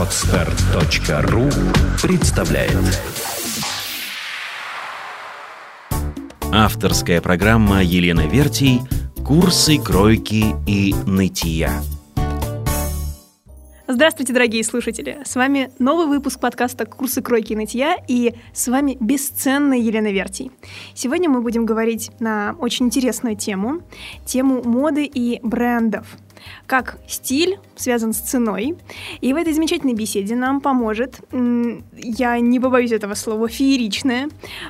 Отстар.ру представляет Авторская программа Елены Вертий «Курсы кройки и нытья». Здравствуйте, дорогие слушатели! С вами новый выпуск подкаста «Курсы кройки и нытья» и с вами бесценная Елена Вертий. Сегодня мы будем говорить на очень интересную тему, тему моды и брендов – как стиль связан с ценой. И в этой замечательной беседе нам поможет, я не побоюсь этого слова, фееричная,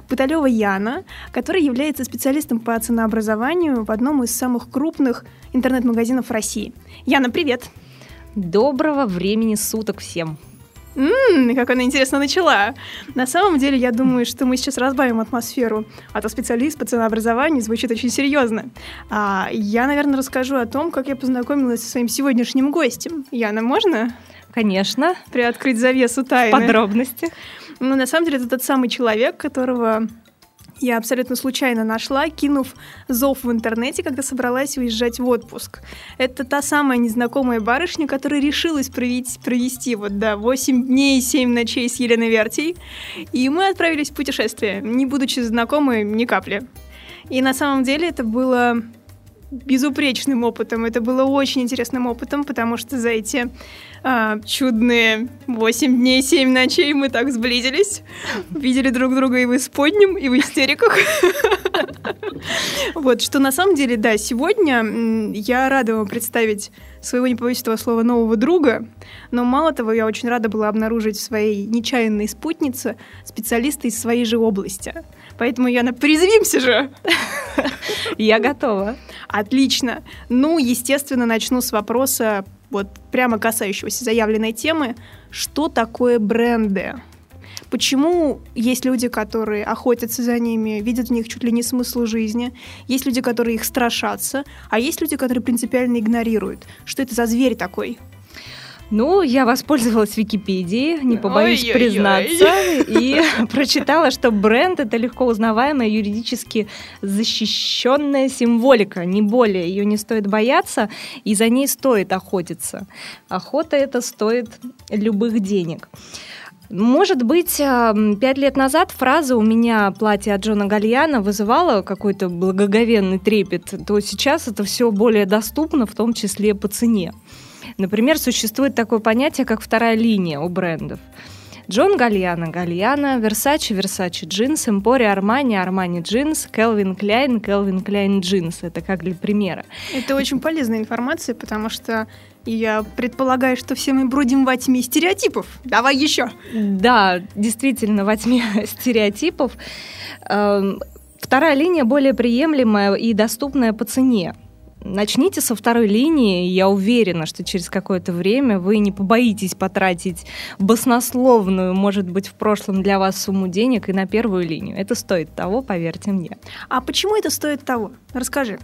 Пыталева Яна, которая является специалистом по ценообразованию в одном из самых крупных интернет-магазинов России. Яна, привет! Доброго времени суток всем! Ммм, как она интересно начала. На самом деле, я думаю, что мы сейчас разбавим атмосферу. А то специалист по ценообразованию звучит очень серьезно. А я, наверное, расскажу о том, как я познакомилась со своим сегодняшним гостем. Яна, можно? Конечно. Приоткрыть завесу тайны. Подробности. Ну, на самом деле, это тот самый человек, которого я абсолютно случайно нашла, кинув зов в интернете, когда собралась уезжать в отпуск. Это та самая незнакомая барышня, которая решилась провести, провести вот, да, 8 дней и 7 ночей с Еленой Вертей. И мы отправились в путешествие, не будучи знакомы ни капли. И на самом деле это было безупречным опытом. Это было очень интересным опытом, потому что за эти а, чудные 8 дней, 7 ночей мы так сблизились. Видели друг друга и в исподнем, и в истериках. Вот, что на самом деле, да, сегодня я рада вам представить своего, не слова, нового друга, но мало того, я очень рада была обнаружить в своей нечаянной спутнице специалиста из своей же области. Поэтому, Яна, призвимся же! Я готова. Отлично. Ну, естественно, начну с вопроса, вот прямо касающегося заявленной темы. Что такое бренды? Почему есть люди, которые охотятся за ними, видят в них чуть ли не смысл жизни, есть люди, которые их страшатся, а есть люди, которые принципиально игнорируют. Что это за зверь такой? Ну, я воспользовалась Википедией, не побоюсь Ой-ой-ой. признаться, и прочитала, что бренд — это легко узнаваемая, юридически защищенная символика, не более. Ее не стоит бояться, и за ней стоит охотиться. Охота это стоит любых денег. Может быть, а, пять лет назад фраза «у меня платье от Джона Гальяна» вызывала какой-то благоговенный трепет, то сейчас это все более доступно, в том числе по цене. Например, существует такое понятие, как вторая линия у брендов. Джон Гальяна, Гальяна, Версачи, Версачи джинс, Эмпори, Армани, Армани джинс, Келвин Кляйн, Келвин Кляйн джинс. Это как для примера. Это очень полезная информация, потому что я предполагаю, что все мы бродим во тьме стереотипов. Давай еще. Да, действительно, во тьме стереотипов. Эм, вторая линия более приемлемая и доступная по цене. Начните со второй линии, я уверена, что через какое-то время вы не побоитесь потратить баснословную, может быть, в прошлом для вас сумму денег и на первую линию. Это стоит того, поверьте мне. А почему это стоит того? Расскажи.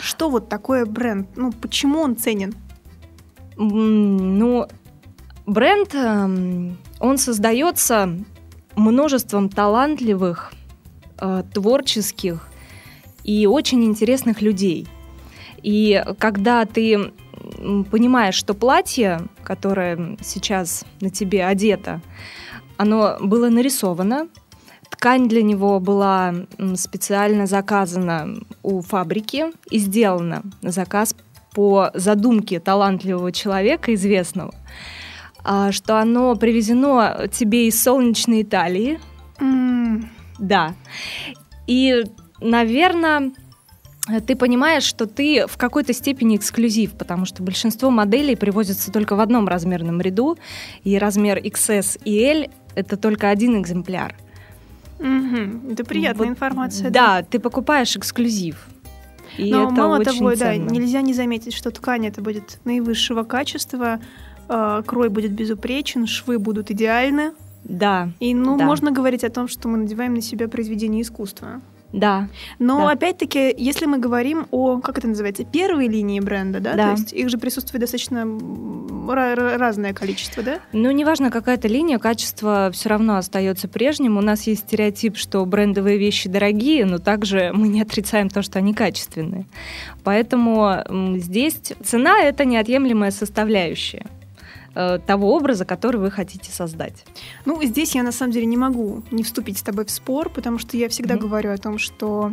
Что вот такое бренд? Ну, почему он ценен? Ну, бренд, эм, он создается множеством талантливых, э, творческих и очень интересных людей – и когда ты понимаешь, что платье, которое сейчас на тебе одето, оно было нарисовано, ткань для него была специально заказана у фабрики и сделана на заказ по задумке талантливого человека, известного, а, что оно привезено тебе из солнечной Италии. Mm. Да. И, наверное, ты понимаешь, что ты в какой-то степени эксклюзив, потому что большинство моделей привозятся только в одном размерном ряду, и размер XS и L — это только один экземпляр. Угу. Это приятная вот, информация. Да, да, ты покупаешь эксклюзив. И Но это мало очень того, ценно. да, нельзя не заметить, что ткань это будет наивысшего качества, э, крой будет безупречен, швы будут идеальны. Да. И ну да. можно говорить о том, что мы надеваем на себя произведение искусства. Да. Но да. опять-таки, если мы говорим о, как это называется, первой линии бренда, да, да. то есть их же присутствует достаточно разное количество, да? Ну, неважно, какая то линия, качество все равно остается прежним. У нас есть стереотип, что брендовые вещи дорогие, но также мы не отрицаем то, что они качественные. Поэтому здесь цена — это неотъемлемая составляющая. Э, того образа, который вы хотите создать. Ну, здесь я на самом деле не могу не вступить с тобой в спор, потому что я всегда mm-hmm. говорю о том, что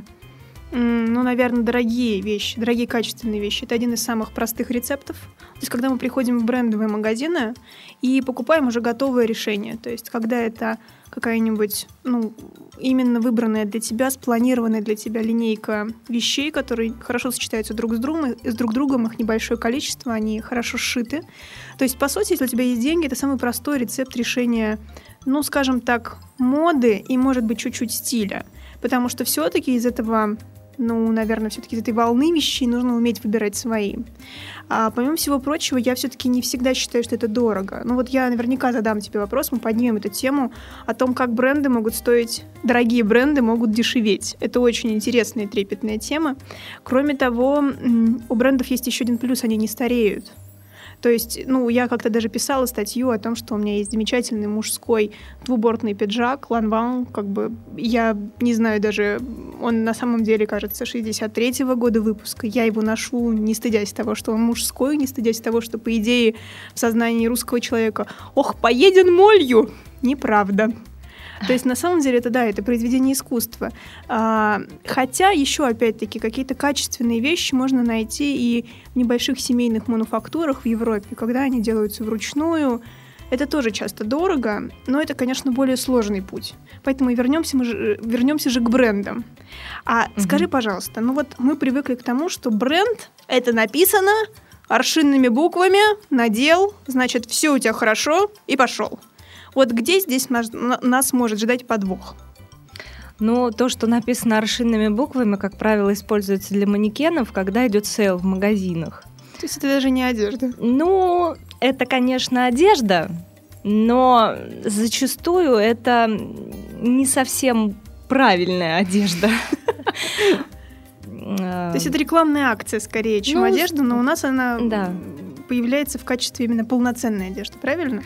ну, наверное, дорогие вещи, дорогие качественные вещи. Это один из самых простых рецептов. То есть, когда мы приходим в брендовые магазины и покупаем уже готовое решение. То есть, когда это какая-нибудь, ну, именно выбранная для тебя, спланированная для тебя линейка вещей, которые хорошо сочетаются друг с другом, с друг другом, их небольшое количество, они хорошо сшиты. То есть, по сути, если у тебя есть деньги, это самый простой рецепт решения, ну, скажем так, моды и, может быть, чуть-чуть стиля. Потому что все-таки из этого ну, наверное, все-таки из этой волны вещей нужно уметь выбирать свои. А помимо всего прочего, я все-таки не всегда считаю, что это дорого. Ну вот я наверняка задам тебе вопрос, мы поднимем эту тему о том, как бренды могут стоить, дорогие бренды могут дешеветь. Это очень интересная и трепетная тема. Кроме того, у брендов есть еще один плюс, они не стареют. То есть, ну, я как-то даже писала статью о том, что у меня есть замечательный мужской двубортный пиджак, ланван, как бы, я не знаю даже, он на самом деле, кажется, 63-го года выпуска. Я его ношу, не стыдясь того, что он мужской, не стыдясь того, что, по идее, в сознании русского человека «Ох, поеден молью!» Неправда. То есть на самом деле это да, это произведение искусства. А, хотя еще опять-таки какие-то качественные вещи можно найти и в небольших семейных мануфактурах в Европе, когда они делаются вручную. Это тоже часто дорого, но это, конечно, более сложный путь. Поэтому вернемся, мы же, вернемся же к брендам. А угу. скажи, пожалуйста, ну вот мы привыкли к тому, что бренд это написано аршинными буквами, надел, значит, все у тебя хорошо и пошел. Вот где здесь нас, нас может ждать подвох? Ну, то, что написано аршинными буквами, как правило, используется для манекенов, когда идет sale в магазинах. То есть это даже не одежда? Ну, это, конечно, одежда, но зачастую это не совсем правильная одежда. То есть это рекламная акция скорее, чем ну, одежда, но у нас она появляется в качестве именно полноценной одежды, правильно?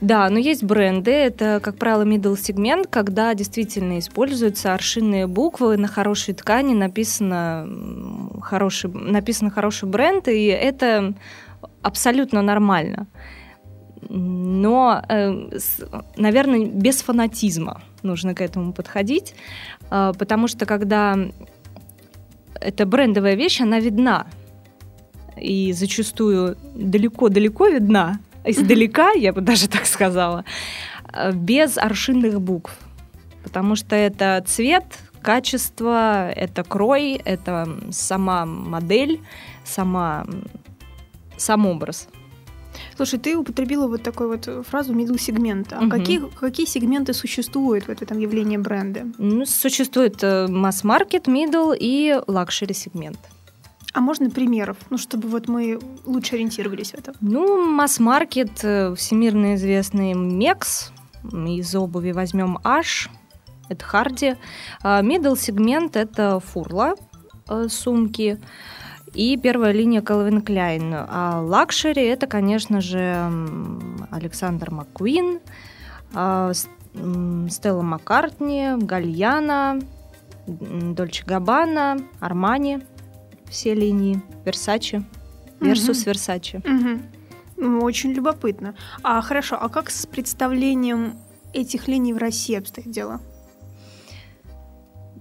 Да, но есть бренды, это, как правило, middle сегмент, когда действительно используются аршинные буквы, на хорошей ткани написано хороший, написано хороший бренд, и это абсолютно нормально. Но, э, наверное, без фанатизма нужно к этому подходить, э, потому что когда эта брендовая вещь, она видна, и зачастую далеко-далеко видна, издалека, я бы даже так сказала, э, без аршинных букв. Потому что это цвет, качество, это крой, это сама модель, сама, сам образ. Слушай, ты употребила вот такую вот фразу middle сегмента. А угу. какие, какие сегменты существуют в этом явлении бренда? Ну, существует э, масс-маркет, middle и luxury сегмент. А можно примеров, ну, чтобы вот мы лучше ориентировались в этом? Ну, масс-маркет, э, всемирно известный Mexx, из обуви возьмем Ed Hardy. Middle сегмент это Furla, э, сумки. И первая линия Calvin Klein. А luxury это, конечно же, Александр Маккуин, а, Стелла Маккартни, Гальяна, Дольче Габбана, Армани – все линии Versace versus угу. Versace. Угу. Ну, очень любопытно. А хорошо, а как с представлением этих линий в России обстоит дело?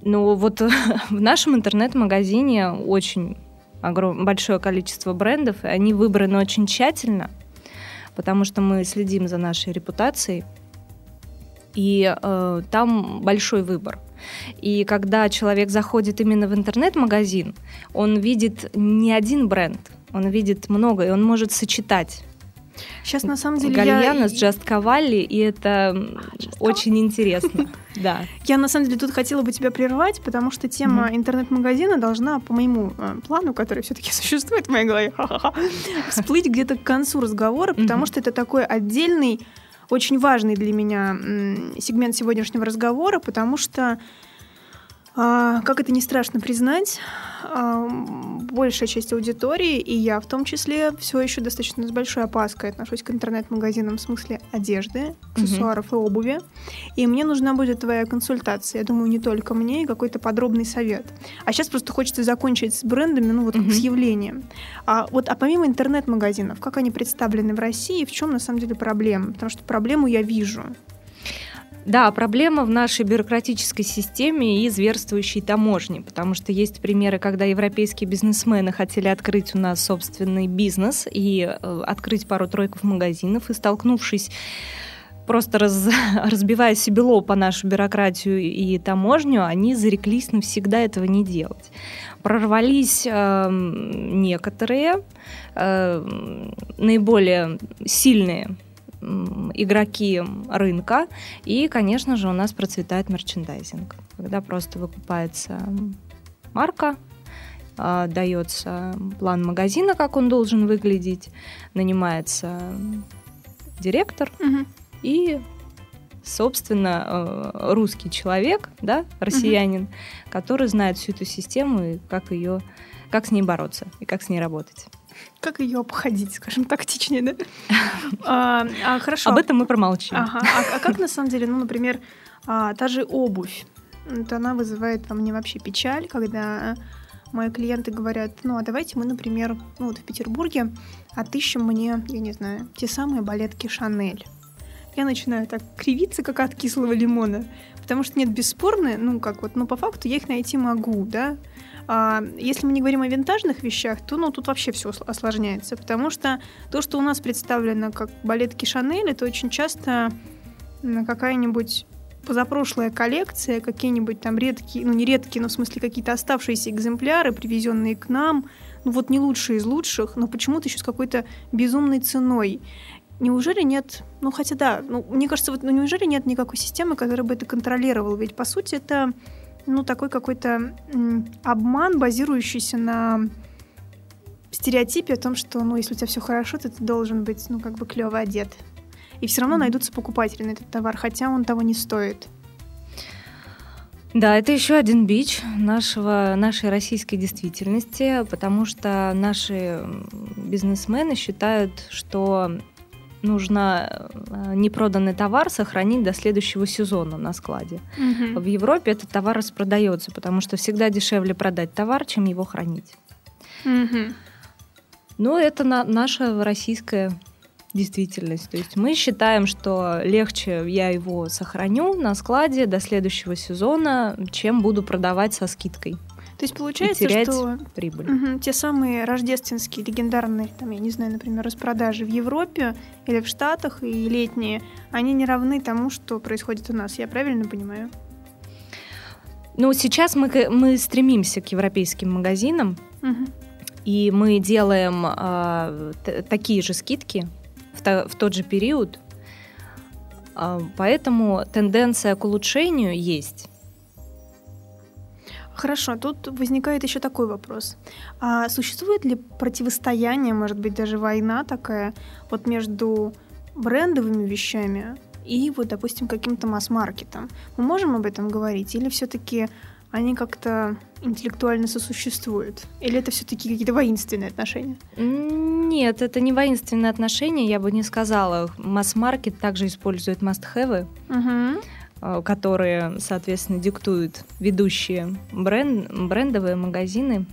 Ну, вот в нашем интернет-магазине очень огром... большое количество брендов, и они выбраны очень тщательно, потому что мы следим за нашей репутацией, и э, там большой выбор. И когда человек заходит именно в интернет-магазин, он видит не один бренд, он видит много, и он может сочетать. Сейчас на самом деле Гальяна я... с Just Cavalli, и это Just очень интересно. Да. Я на самом деле тут хотела бы тебя прервать, потому что тема интернет-магазина должна, по моему э, плану, который все-таки существует в моей голове, всплыть где-то к концу разговора, потому что это такой отдельный очень важный для меня сегмент сегодняшнего разговора, потому что А, как это не страшно признать, а, большая часть аудитории, и я в том числе, все еще достаточно с большой опаской отношусь к интернет-магазинам в смысле одежды, аксессуаров mm-hmm. и обуви. И мне нужна будет твоя консультация. Я думаю, не только мне, и какой-то подробный совет. А сейчас просто хочется закончить с брендами, ну вот mm-hmm. с явлением. А, вот, а помимо интернет-магазинов, как они представлены в России, в чем на самом деле проблема? Потому что проблему я вижу. Да, проблема в нашей бюрократической системе и зверствующей таможне, потому что есть примеры, когда европейские бизнесмены хотели открыть у нас собственный бизнес и э, открыть пару-тройку магазинов, и столкнувшись просто раз, разбивая себе лоб по нашу бюрократию и таможню, они зареклись навсегда этого не делать. Прорвались э, некоторые, э, наиболее сильные игроки рынка. И, конечно же, у нас процветает мерчендайзинг, когда просто выкупается марка, а, дается план магазина, как он должен выглядеть, нанимается директор угу. и собственно, э, русский человек, да, россиянин, угу. который знает всю эту систему и как ее, как с ней бороться и как с ней работать. Как ее обходить, скажем, тактичнее, да? а, а, хорошо. Об этом мы промолчим. Ага. А, а как на самом деле, ну, например, а, та же обувь, вот она вызывает во мне вообще печаль, когда мои клиенты говорят, ну, а давайте мы, например, ну, вот в Петербурге отыщем мне, я не знаю, те самые балетки Шанель. Я начинаю так кривиться, как от кислого лимона, потому что нет, бесспорно, ну, как вот, ну, по факту я их найти могу, да, а если мы не говорим о винтажных вещах, то ну, тут вообще все осложняется, потому что то, что у нас представлено как балетки Шанель, это очень часто какая-нибудь позапрошлая коллекция, какие-нибудь там редкие, ну не редкие, но в смысле какие-то оставшиеся экземпляры, привезенные к нам, ну вот не лучшие из лучших, но почему-то еще с какой-то безумной ценой. Неужели нет, ну хотя да, ну, мне кажется, вот, ну неужели нет никакой системы, которая бы это контролировала? Ведь по сути это ну, такой какой-то обман, базирующийся на стереотипе о том, что, ну, если у тебя все хорошо, то ты должен быть, ну, как бы клево одет. И все равно найдутся покупатели на этот товар, хотя он того не стоит. Да, это еще один бич нашего, нашей российской действительности, потому что наши бизнесмены считают, что нужно э, непроданный товар сохранить до следующего сезона на складе. Угу. В Европе этот товар распродается, потому что всегда дешевле продать товар, чем его хранить. Угу. Но это на, наша российская действительность. То есть мы считаем, что легче я его сохраню на складе до следующего сезона, чем буду продавать со скидкой. То есть получается, и терять что прибыль. Угу, те самые рождественские легендарные, там, я не знаю, например, распродажи в Европе или в Штатах и летние, они не равны тому, что происходит у нас. Я правильно понимаю? Ну, сейчас мы, мы стремимся к европейским магазинам, угу. и мы делаем э, такие же скидки в, то, в тот же период. Э, поэтому тенденция к улучшению есть. Хорошо, тут возникает еще такой вопрос. А существует ли противостояние, может быть, даже война такая, вот между брендовыми вещами и вот, допустим, каким-то масс-маркетом? Мы можем об этом говорить? Или все-таки они как-то интеллектуально сосуществуют? Или это все-таки какие-то воинственные отношения? Нет, это не воинственные отношения, я бы не сказала. Масс-маркет также использует must-have. Угу. Э, которые, соответственно, диктуют ведущие бренд, брендовые магазины,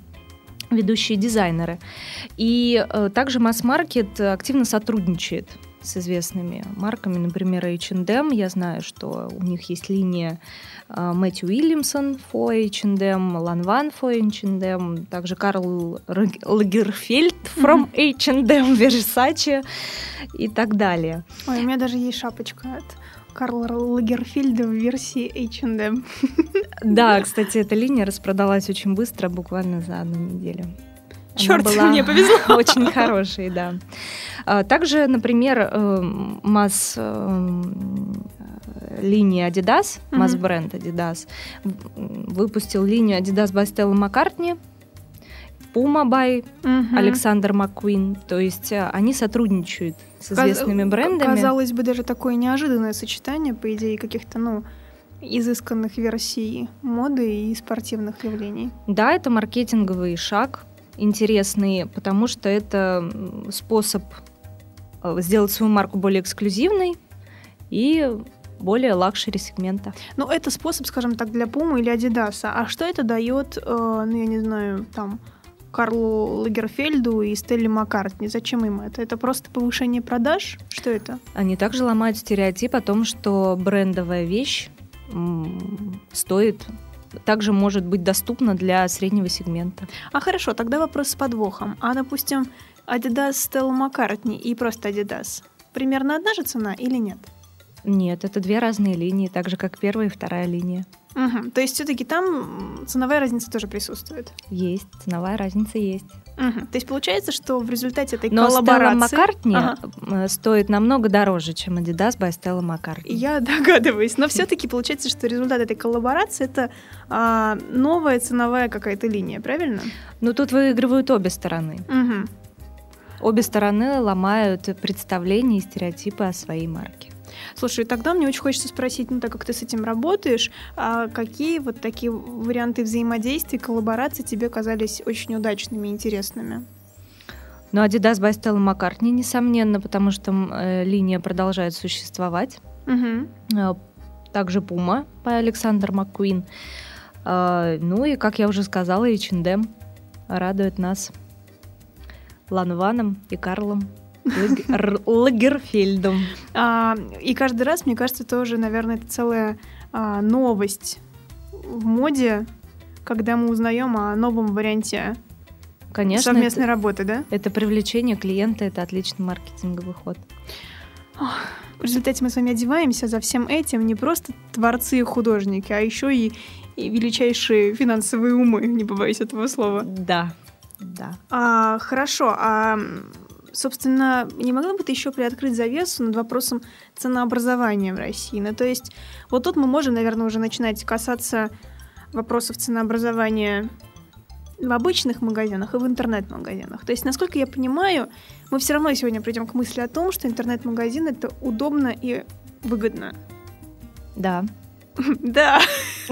ведущие дизайнеры. И э, также масс-маркет активно сотрудничает с известными марками, например, H&M. Я знаю, что у них есть линия э, Мэтью Уильямсон for H&M, Ланван for H&M, также Карл Лагерфельд from H&M, Versace и так далее. Ой, у меня даже есть шапочка от Карла Лагерфельда в версии H&M. Да, кстати, эта линия распродалась очень быстро, буквально за одну неделю. Черт, была мне повезло. Очень хорошей, да. А, также, например, э, масс э, линия Adidas, масс-бренд Adidas, выпустил линию Adidas by Stella McCartney, Puma by угу. Alexander McQueen. То есть э, они сотрудничают с известными брендами. Казалось бы, даже такое неожиданное сочетание, по идее, каких-то, ну, изысканных версий моды и спортивных явлений. Да, это маркетинговый шаг, интересный, потому что это способ э, сделать свою марку более эксклюзивной и более luxury сегмента. Ну, это способ, скажем так, для Пумы или Адидаса. А что это дает, э, ну, я не знаю, там, Карлу Лагерфельду и Стелле Маккартни. Зачем им это? Это просто повышение продаж? Что это? Они также ломают стереотип о том, что брендовая вещь стоит также может быть доступна для среднего сегмента. А хорошо, тогда вопрос с подвохом. А, допустим, Adidas Stella McCartney и просто Adidas. Примерно одна же цена или нет? Нет, это две разные линии, так же как первая и вторая линия. Угу. То есть все-таки там ценовая разница тоже присутствует? Есть, ценовая разница есть. Угу. То есть получается, что в результате этой Но коллаборации... Но McCartney ага. стоит намного дороже, чем Adidas by Stella McCartney. Я догадываюсь, но все-таки получается, что результат этой коллаборации это а, новая ценовая какая-то линия, правильно? Ну тут выигрывают обе стороны. Угу. Обе стороны ломают представления и стереотипы о своей марке. Слушай, тогда мне очень хочется спросить, ну так как ты с этим работаешь, а какие вот такие варианты взаимодействия, коллаборации тебе казались очень удачными и интересными? Ну, Adidas by Stella McCartney, несомненно, потому что э, линия продолжает существовать. Угу. Также Puma по Александр Маккуин. Э, ну и, как я уже сказала, H&M радует нас Ланваном и Карлом. Лагерфельдом. А, и каждый раз, мне кажется, тоже, наверное, это целая а, новость в моде, когда мы узнаем о новом варианте Конечно, совместной это, работы, да? Это привлечение клиента, это отличный маркетинговый ход. В результате мы с вами одеваемся за всем этим не просто творцы и художники, а еще и, и величайшие финансовые умы, не побоюсь этого слова. Да, да. А, хорошо, а собственно, не могла бы ты еще приоткрыть завесу над вопросом ценообразования в России? Ну, то есть, вот тут мы можем, наверное, уже начинать касаться вопросов ценообразования в обычных магазинах и в интернет-магазинах. То есть, насколько я понимаю, мы все равно сегодня придем к мысли о том, что интернет-магазин это удобно и выгодно. Да. Да.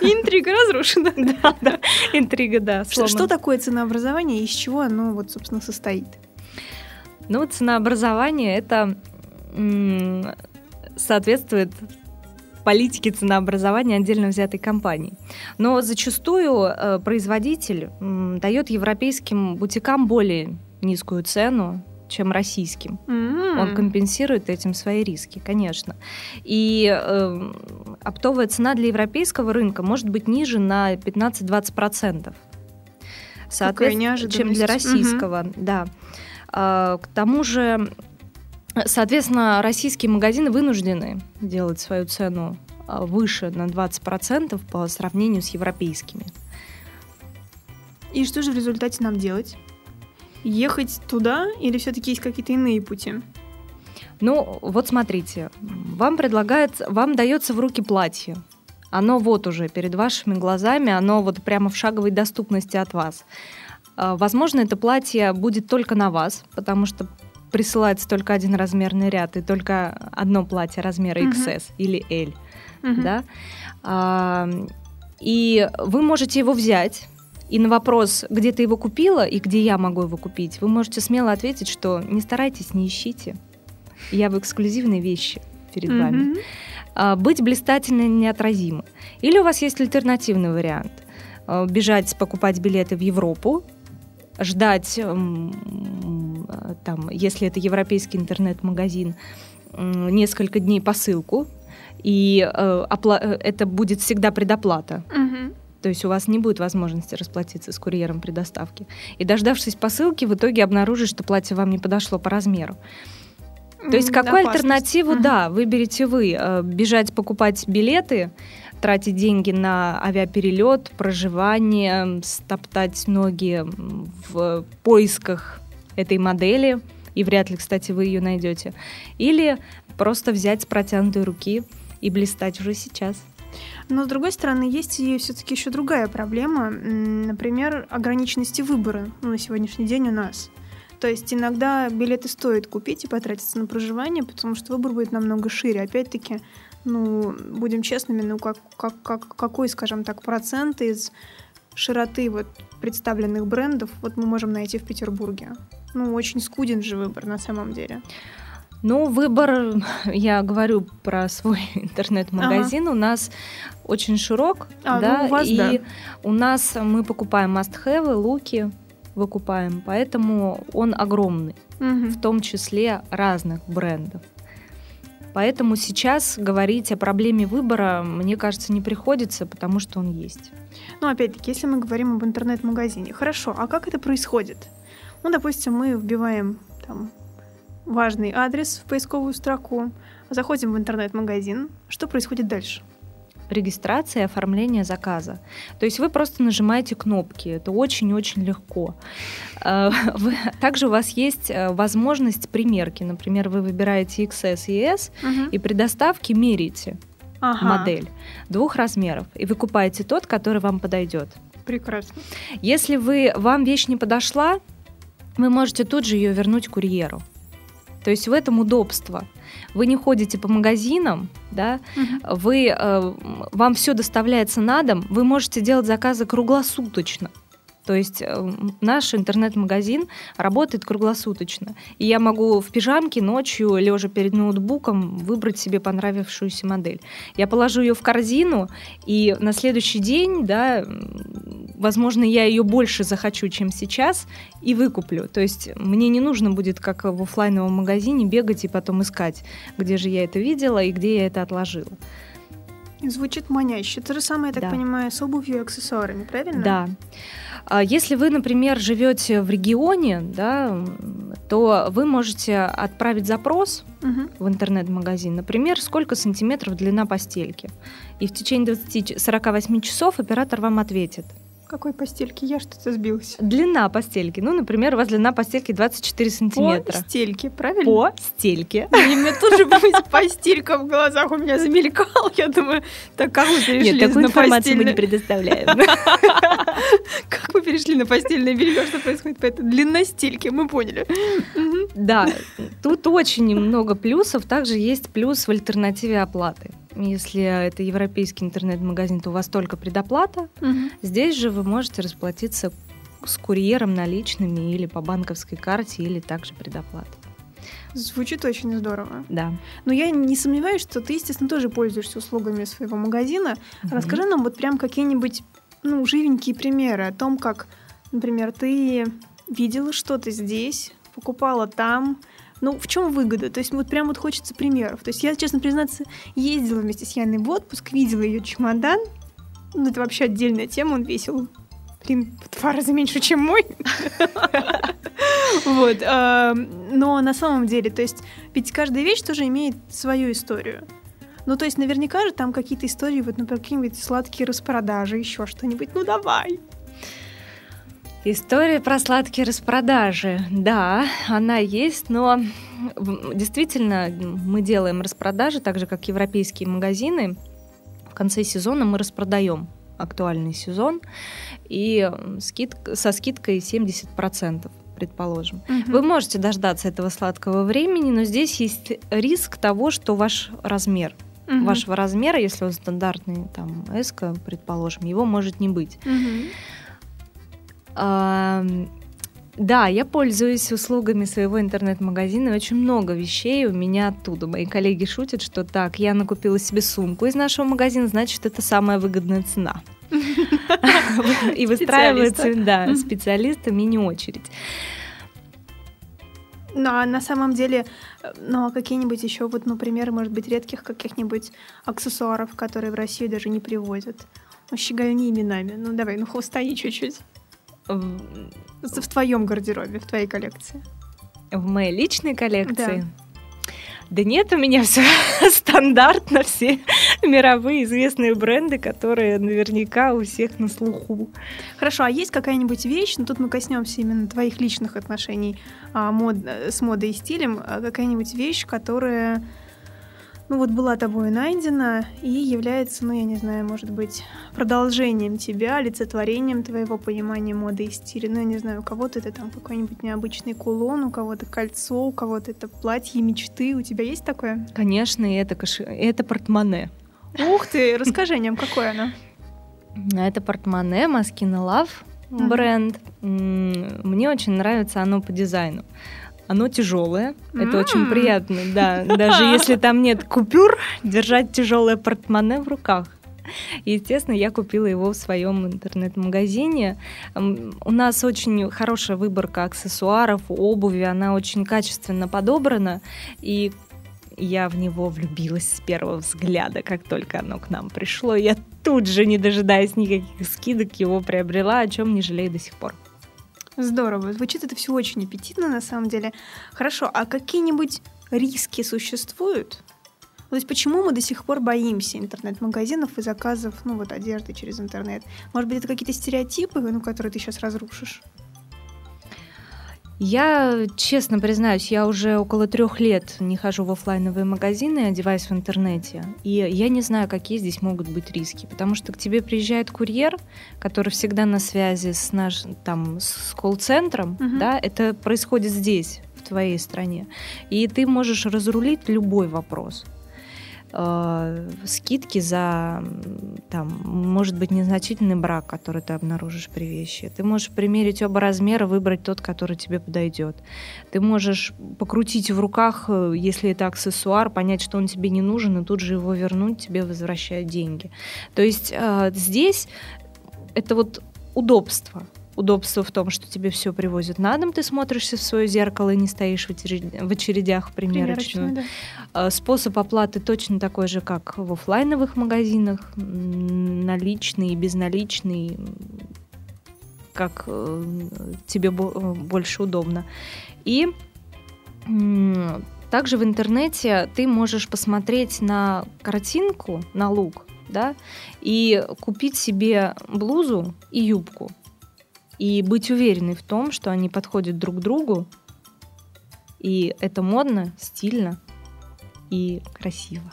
Интрига разрушена. Да, да. Интрига, да. Что такое ценообразование и из чего оно, вот, собственно, состоит? Ну, ценообразование это соответствует политике ценообразования отдельно взятой компании. Но зачастую э, производитель э, дает европейским бутикам более низкую цену, чем российским. Mm-hmm. Он компенсирует этим свои риски, конечно. И э, оптовая цена для европейского рынка может быть ниже на 15-20%. Соответственно, чем для российского, mm-hmm. да. А, к тому же, соответственно, российские магазины вынуждены делать свою цену а, выше на 20% по сравнению с европейскими. И что же в результате нам делать? Ехать туда или все-таки есть какие-то иные пути? Ну, вот смотрите, вам предлагается, вам дается в руки платье. Оно вот уже перед вашими глазами, оно вот прямо в шаговой доступности от вас. А, возможно, это платье будет только на вас, потому что присылается только один размерный ряд и только одно платье размера XS uh-huh. или L. Uh-huh. Да? А, и вы можете его взять. И на вопрос, где ты его купила и где я могу его купить, вы можете смело ответить, что не старайтесь, не ищите. Я в эксклюзивной вещи перед uh-huh. вами. А, быть блистательно неотразимо. Или у вас есть альтернативный вариант. А, бежать покупать билеты в Европу, ждать, там, если это европейский интернет-магазин, несколько дней посылку, и э, э, это будет всегда предоплата. Угу. То есть у вас не будет возможности расплатиться с курьером при доставке. И дождавшись посылки, в итоге обнаружить, что платье вам не подошло по размеру. То есть какую Опасность. альтернативу, угу. да, выберете вы? Э, бежать покупать билеты, тратить деньги на авиаперелет, проживание, стоптать ноги в поисках этой модели, и вряд ли, кстати, вы ее найдете. Или просто взять с протянутой руки и блистать уже сейчас. Но, с другой стороны, есть и все-таки еще другая проблема, например, ограниченности выбора ну, на сегодняшний день у нас. То есть иногда билеты стоит купить и потратиться на проживание, потому что выбор будет намного шире. Опять-таки, ну, будем честными, ну, как, как, как, какой, скажем так, процент из широты вот представленных брендов вот мы можем найти в Петербурге? Ну, очень скуден же выбор на самом деле. Ну, выбор, я говорю про свой интернет-магазин, ага. у нас очень широк, а, да, ну, у вас, и да. у нас мы покупаем must-have, луки выкупаем, поэтому он огромный, угу. в том числе разных брендов. Поэтому сейчас говорить о проблеме выбора, мне кажется, не приходится, потому что он есть. Ну, опять-таки, если мы говорим об интернет-магазине, хорошо, а как это происходит? Ну, допустим, мы вбиваем там важный адрес в поисковую строку, заходим в интернет-магазин. Что происходит дальше? Регистрация и оформление заказа. То есть вы просто нажимаете кнопки, это очень-очень легко. А, также у вас есть э, возможность примерки. Например, вы выбираете XS и S угу. и при доставке мерите ага. модель двух размеров и выкупаете тот, который вам подойдет. Прекрасно. Если вы, вам вещь не подошла, вы можете тут же ее вернуть курьеру. То есть в этом удобство. Вы не ходите по магазинам, да, угу. вы, э, вам все доставляется на дом, вы можете делать заказы круглосуточно. То есть э, наш интернет-магазин работает круглосуточно. И я могу в пижамке ночью, лежа перед ноутбуком, выбрать себе понравившуюся модель. Я положу ее в корзину, и на следующий день, да, возможно, я ее больше захочу, чем сейчас, и выкуплю. То есть мне не нужно будет, как в офлайновом магазине, бегать и потом искать, где же я это видела и где я это отложила. Звучит маняще. То же самое, я так да. понимаю, с обувью и аксессуарами, правильно? Да. А если вы, например, живете в регионе, да, то вы можете отправить запрос угу. в интернет-магазин, например, сколько сантиметров длина постельки. И в течение 20-48 часов оператор вам ответит. Какой постельки? Я что-то сбилась. Длина постельки. Ну, например, у вас длина постельки 24 сантиметра. По стельке, правильно? По стельке. И мне тут же постелька в глазах у меня замелькал. Я думаю, так как вы перешли Нет, такую информацию мы не предоставляем. Как вы перешли на постельное белье? Что происходит? Поэтому длина стельки, мы поняли. Да, тут очень много плюсов. Также есть плюс в альтернативе оплаты. Если это европейский интернет-магазин, то у вас только предоплата. Угу. Здесь же вы можете расплатиться с курьером наличными или по банковской карте, или также предоплата. Звучит очень здорово. Да. Но я не сомневаюсь, что ты, естественно, тоже пользуешься услугами своего магазина. Угу. Расскажи нам вот прям какие-нибудь ну, живенькие примеры о том, как, например, ты видела что-то здесь, покупала там, ну, в чем выгода? То есть вот прям вот хочется примеров. То есть я, честно признаться, ездила вместе с Яной в отпуск, видела ее чемодан. Ну, это вообще отдельная тема, он весил, блин, в два раза меньше, чем мой. Вот. Но на самом деле, то есть, ведь каждая вещь тоже имеет свою историю. Ну, то есть, наверняка же там какие-то истории, вот, например, какие-нибудь сладкие распродажи, еще что-нибудь. Ну, давай. История про сладкие распродажи. Да, она есть, но действительно мы делаем распродажи, так же как европейские магазины. В конце сезона мы распродаем актуальный сезон и скид... со скидкой 70% предположим. Угу. Вы можете дождаться этого сладкого времени, но здесь есть риск того, что ваш размер угу. вашего размера, если он стандартный, там, S, предположим, его может не быть. Угу. Да, я пользуюсь услугами своего интернет-магазина. Очень много вещей у меня оттуда. Мои коллеги шутят, что так, я накупила себе сумку из нашего магазина, значит, это самая выгодная цена. И выстраивается, да, специалиста мини-очередь. Ну, а на самом деле, ну, а какие-нибудь еще, вот, например, может быть, редких каких-нибудь аксессуаров, которые в Россию даже не привозят? Ну, щеголю не именами. Ну, давай, ну, хвостани чуть-чуть. В, в твоем гардеробе, в твоей коллекции. В моей личной коллекции? Да. Да нет, у меня все стандартно, все мировые известные бренды, которые наверняка у всех на слуху. Хорошо, а есть какая-нибудь вещь, ну тут мы коснемся именно твоих личных отношений а, мод, с модой и стилем, а какая-нибудь вещь, которая ну вот была тобой найдена и является, ну я не знаю, может быть, продолжением тебя, олицетворением твоего понимания моды и стиля. Ну я не знаю, у кого-то это там какой-нибудь необычный кулон, у кого-то кольцо, у кого-то это платье мечты. У тебя есть такое? Конечно, и это, коши... это портмоне. Ух ты, расскажи о нем, какое оно? Это портмоне Маскина Love бренд. Мне очень нравится оно по дизайну. Оно тяжелое, это очень приятно, да. Даже если там нет купюр, держать тяжелое портмоне в руках. Естественно, я купила его в своем интернет-магазине. У нас очень хорошая выборка аксессуаров, обуви, она очень качественно подобрана. И я в него влюбилась с первого взгляда, как только оно к нам пришло. Я тут же, не дожидаясь никаких скидок, его приобрела, о чем не жалею до сих пор. Здорово. Звучит это все очень аппетитно, на самом деле. Хорошо, а какие-нибудь риски существуют? То есть почему мы до сих пор боимся интернет-магазинов и заказов, ну вот, одежды через интернет? Может быть, это какие-то стереотипы, ну, которые ты сейчас разрушишь? Я, честно признаюсь, я уже около трех лет не хожу в офлайновые магазины, одеваюсь в интернете. И я не знаю, какие здесь могут быть риски. Потому что к тебе приезжает курьер, который всегда на связи с нашим там с колл-центром, uh-huh. да, это происходит здесь, в твоей стране. И ты можешь разрулить любой вопрос э, скидки за, там, может быть, незначительный брак, который ты обнаружишь при вещи. Ты можешь примерить оба размера, выбрать тот, который тебе подойдет. Ты можешь покрутить в руках, э, если это аксессуар, понять, что он тебе не нужен, и тут же его вернуть, тебе возвращают деньги. То есть э, здесь это вот удобство удобство в том, что тебе все привозят на дом, ты смотришься в свое зеркало и не стоишь в, очередях в примерочную. Да. А, способ оплаты точно такой же, как в офлайновых магазинах, наличный и безналичный, как э, тебе э, больше удобно. И также в интернете ты можешь посмотреть на картинку, на лук, да, и купить себе блузу и юбку и быть уверенной в том, что они подходят друг другу, и это модно, стильно и красиво.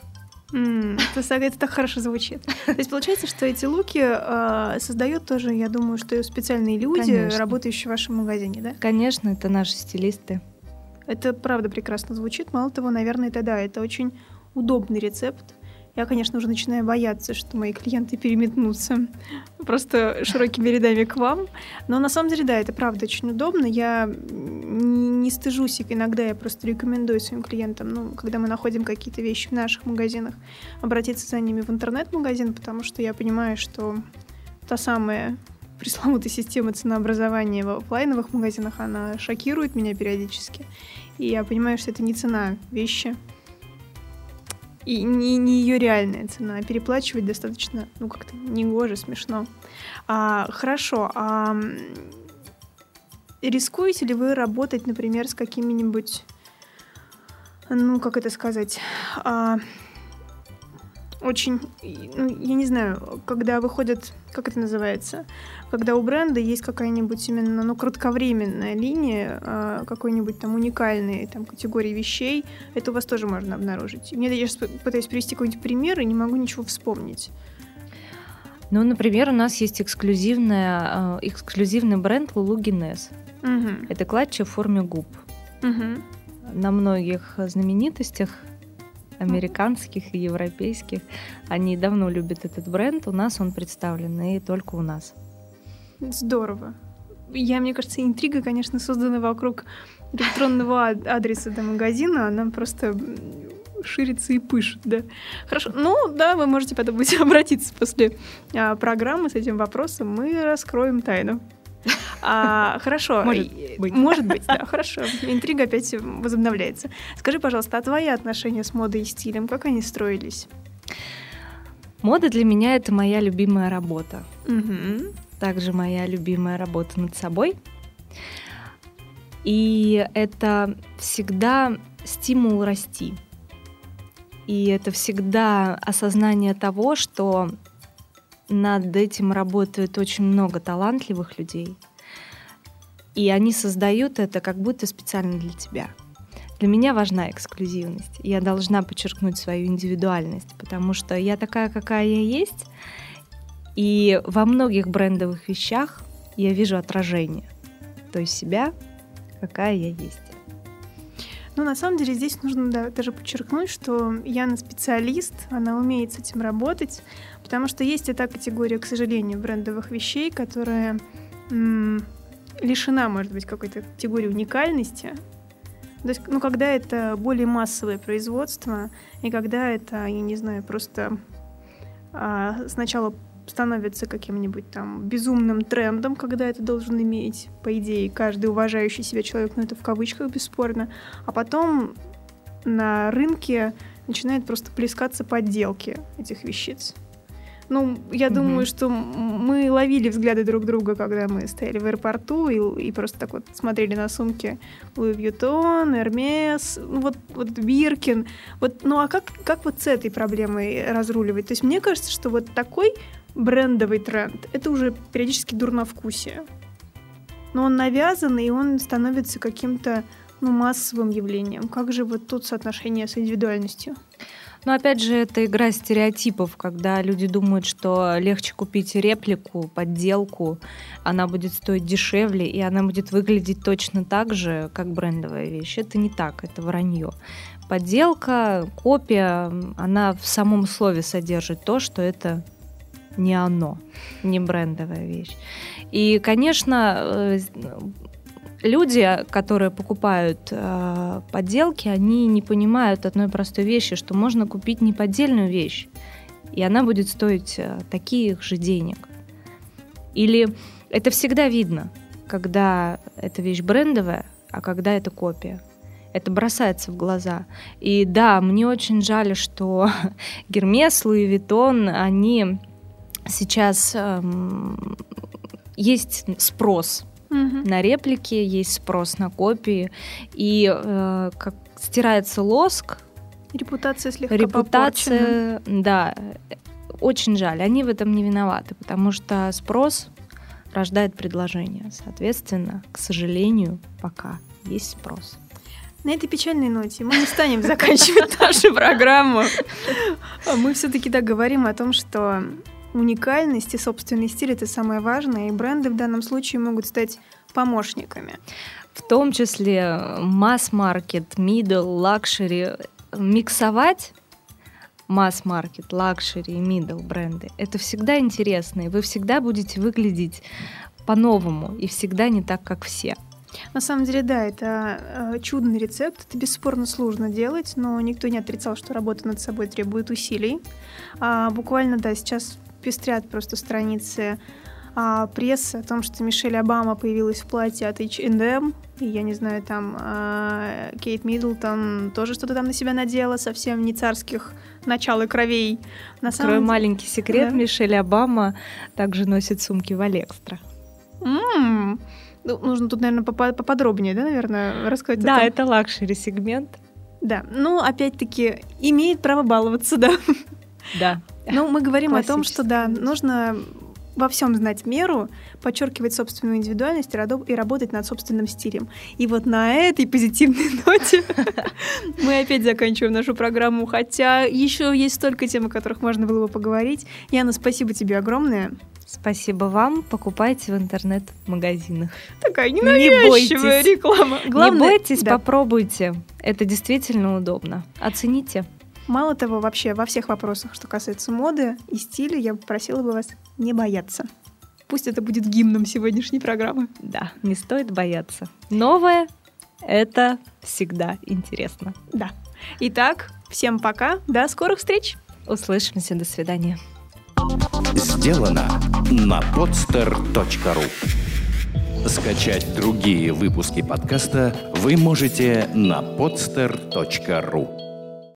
Mm, это, это так хорошо звучит. То есть получается, что эти луки э, создают тоже, я думаю, что специальные люди, Конечно. работающие в вашем магазине, да? Конечно, это наши стилисты. Это правда прекрасно звучит. Мало того, наверное, это да, это очень удобный рецепт. Я, конечно, уже начинаю бояться, что мои клиенты переметнутся просто широкими рядами к вам. Но на самом деле, да, это правда очень удобно. Я не стыжусь, и иногда я просто рекомендую своим клиентам, ну, когда мы находим какие-то вещи в наших магазинах, обратиться за ними в интернет-магазин, потому что я понимаю, что та самая пресловутая система ценообразования в офлайновых магазинах, она шокирует меня периодически. И я понимаю, что это не цена вещи, и не, не ее реальная цена. Переплачивать достаточно, ну, как-то негоже, смешно. А, хорошо, а рискуете ли вы работать, например, с какими-нибудь, ну, как это сказать, а, очень, ну, я не знаю, когда выходят, как это называется, когда у бренда есть какая-нибудь именно, ну, кратковременная линия э, какой-нибудь там уникальной там категории вещей, это у вас тоже можно обнаружить. Мне я сейчас пытаюсь привести какой-нибудь пример и не могу ничего вспомнить. Ну, например, у нас есть эксклюзивная, э, эксклюзивный бренд Lulu Guinness. Угу. Это клатчи в форме губ. Угу. На многих знаменитостях американских и европейских. Они давно любят этот бренд. У нас он представлен, и только у нас. Здорово. Я, мне кажется, интрига, конечно, создана вокруг электронного адреса до магазина. Она просто ширится и пышет, да. Хорошо. Ну, да, вы можете потом обратиться после а, программы с этим вопросом. Мы раскроем тайну. А, хорошо. Может быть. Может быть, да, хорошо. Интрига опять возобновляется. Скажи, пожалуйста, а твои отношения с модой и стилем, как они строились? Мода для меня это моя любимая работа. Угу. Также моя любимая работа над собой. И это всегда стимул расти. И это всегда осознание того, что над этим работает очень много талантливых людей. И они создают это как будто специально для тебя. Для меня важна эксклюзивность. Я должна подчеркнуть свою индивидуальность, потому что я такая, какая я есть, и во многих брендовых вещах я вижу отражение. То есть себя, какая я есть. Ну, на самом деле, здесь нужно да, даже подчеркнуть, что Яна специалист, она умеет с этим работать, потому что есть и та категория, к сожалению, брендовых вещей, которая м- лишена, может быть, какой-то категории уникальности. То есть, ну, когда это более массовое производство, и когда это, я не знаю, просто а, сначала становится каким-нибудь там безумным трендом, когда это должен иметь, по идее, каждый уважающий себя человек, но это в кавычках бесспорно, а потом на рынке начинает просто плескаться подделки этих вещиц. Ну, я mm-hmm. думаю, что мы ловили взгляды друг друга, когда мы стояли в аэропорту и, и просто так вот смотрели на сумки Луи Вьютон, Эрмес, ну, вот, вот Биркин. Вот, ну а как, как вот с этой проблемой разруливать? То есть мне кажется, что вот такой брендовый тренд. Это уже периодически дурновкусие. Но он навязанный, и он становится каким-то ну, массовым явлением. Как же вот тут соотношение с индивидуальностью? Но опять же, это игра стереотипов, когда люди думают, что легче купить реплику, подделку, она будет стоить дешевле, и она будет выглядеть точно так же, как брендовая вещь. Это не так, это вранье. Подделка, копия, она в самом слове содержит то, что это не оно, не брендовая вещь. И, конечно, э, люди, которые покупают э, подделки, они не понимают одной простой вещи, что можно купить не поддельную вещь, и она будет стоить э, таких же денег. Или это всегда видно, когда эта вещь брендовая, а когда это копия. Это бросается в глаза. И да, мне очень жаль, что Гермес, Луи Виттон, они сейчас эм, есть спрос угу. на реплики, есть спрос на копии, и э, как стирается лоск. Репутация слегка Репутация, попорчена. да, очень жаль. Они в этом не виноваты, потому что спрос рождает предложение. Соответственно, к сожалению, пока есть спрос. На этой печальной ноте мы не станем заканчивать нашу программу. Мы все-таки да говорим о том, что уникальность и собственный стиль это самое важное, и бренды в данном случае могут стать помощниками. В том числе масс-маркет, middle, luxury. Миксовать масс-маркет, luxury и middle бренды. Это всегда интересно, и вы всегда будете выглядеть по-новому и всегда не так, как все. На самом деле, да, это э, чудный рецепт. Это бесспорно сложно делать, но никто не отрицал, что работа над собой требует усилий. А, буквально, да, сейчас пестрят просто страницы а, прессы о том, что Мишель Обама появилась в платье от H&M, и я не знаю, там а, Кейт Миддлтон тоже что-то там на себя надела, совсем не царских начал и кровей. На Открою самом... маленький секрет, да. Мишель Обама также носит сумки Valextra. Mm. Ну, нужно тут, наверное, поподробнее, да, наверное, рассказать. Да, это luxury сегмент. Да, ну, опять-таки, имеет право баловаться, да. Да. Ну, мы говорим о том, что да, нужно во всем знать меру, подчеркивать собственную индивидуальность и работать над собственным стилем. И вот на этой позитивной ноте мы опять заканчиваем нашу программу, хотя еще есть столько тем, о которых можно было бы поговорить. Яна, спасибо тебе огромное. Спасибо вам. Покупайте в интернет-магазинах. Такая ненавязчивая не реклама. Главное, не бойтесь, да. попробуйте. Это действительно удобно. Оцените. Мало того, вообще во всех вопросах, что касается моды и стиля, я попросила бы вас не бояться. Пусть это будет гимном сегодняшней программы. Да, не стоит бояться. Новое — это всегда интересно. Да. Итак, всем пока, до скорых встреч. Услышимся, до свидания. Сделано на podster.ru Скачать другие выпуски подкаста вы можете на podster.ru